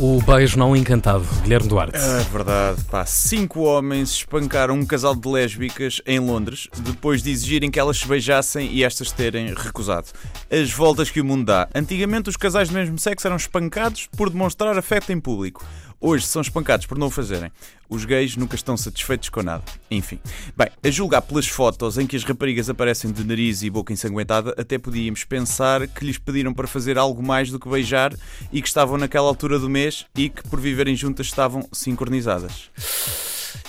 O beijo não encantado, Guilherme Duarte. É verdade, pá. Cinco homens espancaram um casal de lésbicas em Londres depois de exigirem que elas se beijassem e estas terem recusado. As voltas que o mundo dá. Antigamente os casais do mesmo sexo eram espancados por demonstrar afeto em público. Hoje são espancados por não o fazerem. Os gays nunca estão satisfeitos com nada. Enfim. Bem, a julgar pelas fotos em que as raparigas aparecem de nariz e boca ensanguentada, até podíamos pensar que lhes pediram para fazer algo mais do que beijar e que estavam naquela altura do mês e que por viverem juntas estavam sincronizadas.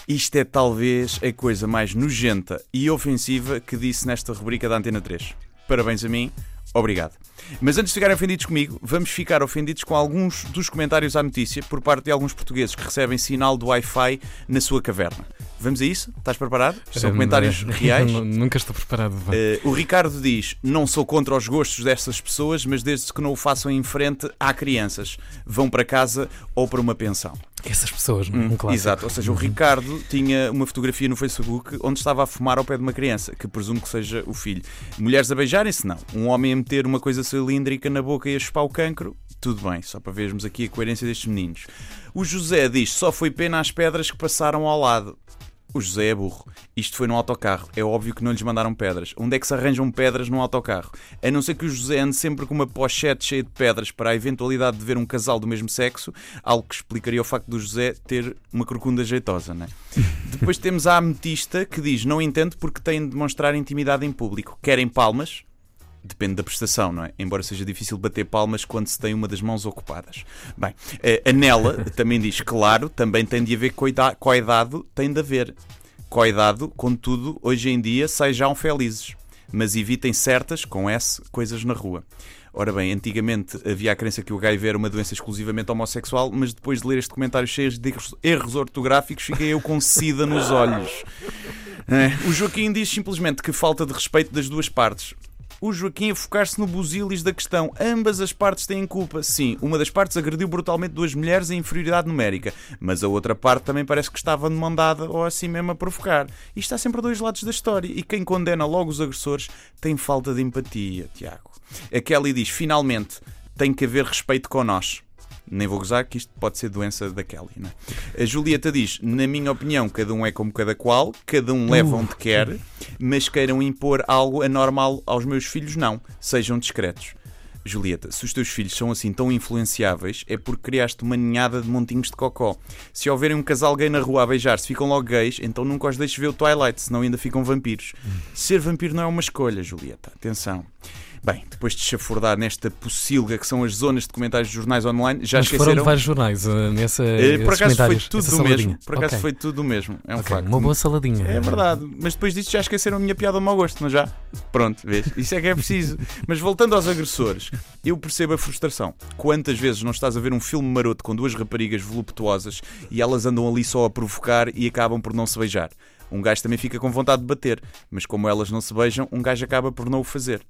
Isto é talvez a coisa mais nojenta e ofensiva que disse nesta rubrica da Antena 3. Parabéns a mim, obrigado. Mas antes de ficarem ofendidos comigo, vamos ficar ofendidos com alguns dos comentários à notícia por parte de alguns portugueses que recebem sinal do Wi-Fi na sua caverna. Vamos a isso? Estás preparado? São Hum, comentários reais. Nunca estou preparado. Eh, o Ricardo diz: Não sou contra os gostos dessas pessoas, mas desde que não o façam em frente à crianças. Vão para casa ou para uma pensão. Essas pessoas, um clássico. Hum, Exato, ou seja, o Ricardo tinha uma fotografia no Facebook onde estava a fumar ao pé de uma criança, que presumo que seja o filho. Mulheres a beijarem-se, não. Um homem a meter uma coisa cilíndrica na boca e a chupar o cancro, tudo bem, só para vermos aqui a coerência destes meninos. O José diz: Só foi pena às pedras que passaram ao lado. O José é burro. Isto foi num autocarro. É óbvio que não lhes mandaram pedras. Onde é que se arranjam pedras num autocarro? A não ser que o José ande sempre com uma pochete cheia de pedras para a eventualidade de ver um casal do mesmo sexo, algo que explicaria o facto do José ter uma corcunda jeitosa, né? Depois temos a ametista que diz: Não entendo porque têm de demonstrar intimidade em público. Querem palmas? Depende da prestação, não é? Embora seja difícil bater palmas quando se tem uma das mãos ocupadas. Bem, a Nela também diz, claro, também tem de haver coida- cuidado, tem de haver. Cuidado, contudo, hoje em dia sejam felizes. Mas evitem certas, com S, coisas na rua. Ora bem, antigamente havia a crença que o HIV era uma doença exclusivamente homossexual, mas depois de ler este comentário cheio de erros- erros ortográficos, fiquei eu com sida nos olhos. É, O Joaquim diz simplesmente que falta de respeito das duas partes. O Joaquim a focar-se no busilis da questão. Ambas as partes têm culpa. Sim, uma das partes agrediu brutalmente duas mulheres em inferioridade numérica, mas a outra parte também parece que estava demandada ou assim mesmo a provocar. Isto há sempre dois lados da história e quem condena logo os agressores tem falta de empatia, Tiago. A Kelly diz: finalmente, tem que haver respeito com nós. Nem vou gozar que isto pode ser doença da Kelly, não é? A Julieta diz: Na minha opinião, cada um é como cada qual, cada um leva onde quer, mas queiram impor algo anormal aos meus filhos, não. Sejam discretos. Julieta, se os teus filhos são assim tão influenciáveis, é porque criaste uma ninhada de montinhos de cocó. Se houverem um casal gay na rua a beijar-se, ficam logo gays, então nunca os deixes ver o Twilight, senão ainda ficam vampiros. Ser vampiro não é uma escolha, Julieta. Atenção. Bem, depois de chafurdar nesta pocilga que são as zonas de comentários de jornais online, já Mas foram esqueceram. vários jornais uh, nessa, Eh, por acaso foi tudo saladinha. mesmo. Por acaso Ok. foi tudo do mesmo. É um Ok, facto. Uma boa saladinha. É verdade, mas depois disto já esqueceram a minha piada ao mau gosto, não já? Pronto, vês? Isso é que é preciso. Mas voltando aos agressores, eu percebo a frustração. Quantas vezes não estás a ver um filme maroto com duas raparigas voluptuosas e elas andam ali só a provocar e acabam por não se beijar? Um gajo também fica com vontade de bater, mas como elas não se beijam, um gajo acaba por não o fazer.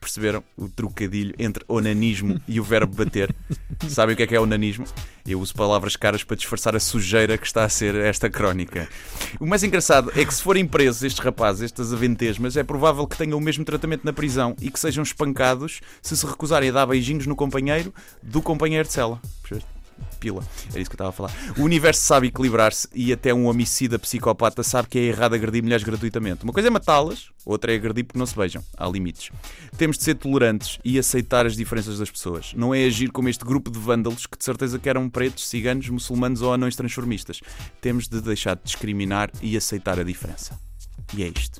Perceberam o trocadilho entre onanismo e o verbo bater? Sabem o que é que é onanismo? Eu uso palavras caras para disfarçar a sujeira que está a ser esta crónica. O mais engraçado é que se forem presos estes rapazes, estas aventesmas, é provável que tenham o mesmo tratamento na prisão e que sejam espancados se se recusarem a dar beijinhos no companheiro do companheiro de cela. Pila. Era isso que eu estava a falar. O universo sabe equilibrar-se e até um homicida psicopata sabe que é errado agredir mulheres gratuitamente. Uma coisa é matá-las, outra é agredir porque não se beijam. Há limites. Temos de ser tolerantes e aceitar as diferenças das pessoas. Não é agir como este grupo de vândalos que de certeza que eram pretos, ciganos, muçulmanos ou anões transformistas. Temos de deixar de discriminar e aceitar a diferença. E é isto.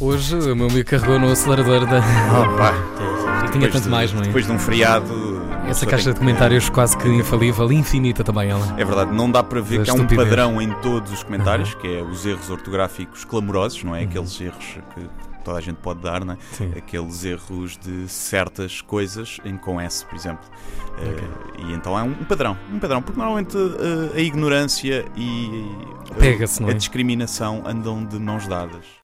Hoje o meu amigo carregou no acelerador da. Opa! E tinha tanto mais, não é? Depois de um feriado. Essa caixa tem de comentários quase que infalível, infinita também ela. É verdade, não dá para ver Da que há um estupidez. padrão em todos os comentários, que é os erros ortográficos clamorosos, não é? Aqueles erros que toda a gente pode dar, não é? Sim. aqueles erros de certas coisas em com S, por exemplo. Eh, Ok. e então é um padrão, um padrão, porque normalmente eh, a ignorância e não a é? discriminação andam de mãos dadas.